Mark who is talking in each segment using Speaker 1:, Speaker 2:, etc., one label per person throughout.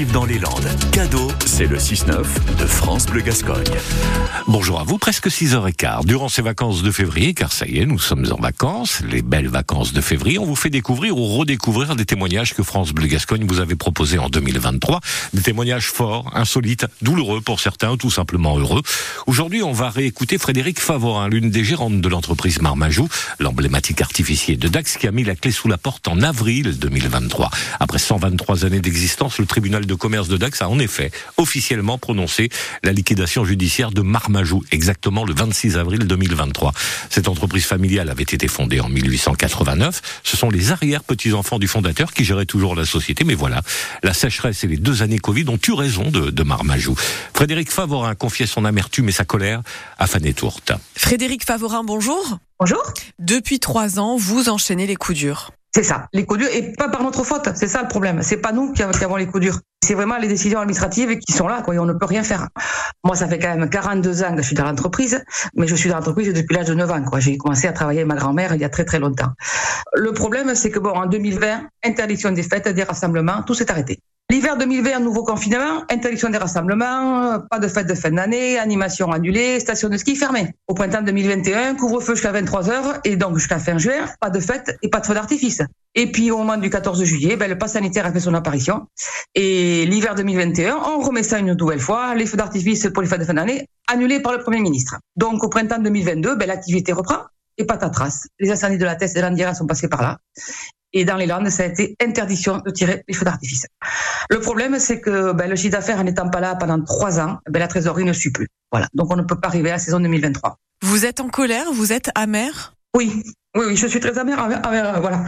Speaker 1: sportive dans les Landes. Cadeau, c'est le 6-9 de France Bleu Gascogne.
Speaker 2: Bonjour à vous, presque 6h15. Durant ces vacances de février, car ça y est, nous sommes en vacances, les belles vacances de février, on vous fait découvrir ou redécouvrir des témoignages que France Bleu Gascogne vous avait proposés en 2023. Des témoignages forts, insolites, douloureux pour certains, tout simplement heureux. Aujourd'hui, on va réécouter Frédéric Favorin, l'une des gérantes de l'entreprise Marmajou, l'emblématique artificier de Dax qui a mis la clé sous la porte en avril 2023. Après 123 années d'existence, le tribunal de commerce de Dax a en effet officiellement prononcé la liquidation judiciaire de Marmajou, exactement le 26 avril 2023. Cette entreprise familiale avait été fondée en 1889. Ce sont les arrière-petits-enfants du fondateur qui géraient toujours la société, mais voilà, la sécheresse et les deux années Covid ont eu raison de, de Marmajou. Frédéric Favorin confiait son amertume et sa colère à Fanny Tourte.
Speaker 3: Frédéric Favorin, bonjour.
Speaker 4: Bonjour.
Speaker 3: Depuis trois ans, vous enchaînez les coups durs.
Speaker 4: C'est ça, les coups durs, et pas par notre faute, c'est ça le problème. C'est pas nous qui avons les coups durs. C'est vraiment les décisions administratives qui sont là, quoi, on ne peut rien faire. Moi, ça fait quand même 42 ans que je suis dans l'entreprise, mais je suis dans l'entreprise depuis l'âge de 9 ans, quoi. J'ai commencé à travailler avec ma grand-mère il y a très très longtemps. Le problème, c'est que bon, en 2020, interdiction des fêtes, des rassemblements, tout s'est arrêté. L'hiver 2020, nouveau confinement, interdiction des rassemblements, pas de fête de fin d'année, animation annulée, station de ski fermée. Au printemps 2021, couvre-feu jusqu'à 23 heures et donc jusqu'à fin juin, pas de fête et pas de feu d'artifice. Et puis au moment du 14 juillet, ben, le pass sanitaire a fait son apparition. Et l'hiver 2021, on remet ça une nouvelle fois, les feux d'artifice pour les fêtes de fin d'année, annulés par le Premier ministre. Donc au printemps 2022, ben, l'activité reprend et patatras. Les incendies de la Teste et l'Andiera sont passés par là. Et dans les Landes, ça a été interdiction de tirer les feux d'artifice. Le problème, c'est que ben, le chiffre d'affaires n'étant pas là pendant trois ans, ben, la trésorerie ne suit plus. Voilà. Donc on ne peut pas arriver à la saison 2023.
Speaker 3: Vous êtes en colère Vous êtes amer?
Speaker 4: Oui, oui, oui, je suis très amère envers, envers, voilà.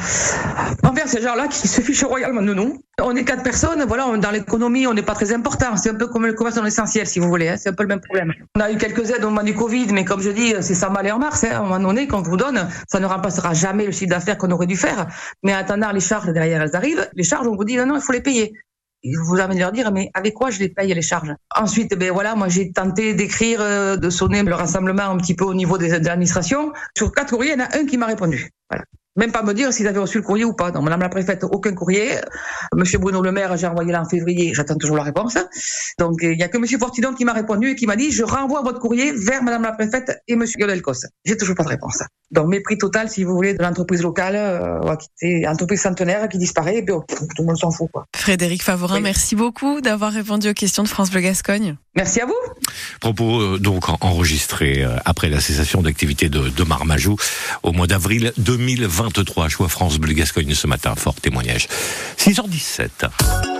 Speaker 4: envers ces gens-là qui se fichent royalement de nous. On est quatre personnes, voilà, dans l'économie, on n'est pas très important. C'est un peu comme le commerce non essentiel, si vous voulez. Hein. C'est un peu le même problème. On a eu quelques aides au moment du Covid, mais comme je dis, c'est ça mal et en mars. Hein. À un moment donné, quand on vous donne, ça ne remplacera jamais le chiffre d'affaires qu'on aurait dû faire. Mais en attendant, les charges derrière, elles arrivent. Les charges, on vous dit, non, non, il faut les payer vous avez de leur dire, mais avec quoi je les paye les charges? Ensuite, ben voilà, moi j'ai tenté d'écrire, euh, de sonner le rassemblement un petit peu au niveau des administrations. Sur quatre courriers, il y en a un qui m'a répondu. Voilà. Même pas me dire s'ils avaient reçu le courrier ou pas. Donc, Madame la préfète, aucun courrier. Monsieur Bruno Le Maire, j'ai envoyé là en février, j'attends toujours la réponse. Donc, il y a que Monsieur Fortidon qui m'a répondu et qui m'a dit, je renvoie votre courrier vers Madame la préfète et Monsieur Yodelkos. J'ai toujours pas de réponse. Donc, mépris total, si vous voulez, de l'entreprise locale, euh, qui entreprise centenaire qui disparaît, et puis, oh, tout le monde s'en fout, quoi.
Speaker 3: Frédéric Favorin, oui. merci beaucoup d'avoir répondu aux questions de France Bleu Gascogne.
Speaker 4: Merci à vous.
Speaker 2: Propos euh, donc enregistrés euh, après la cessation d'activité de, de Marmajou au mois d'avril 2023. Choix France Bleu Gascogne ce matin, fort témoignage. 6h17.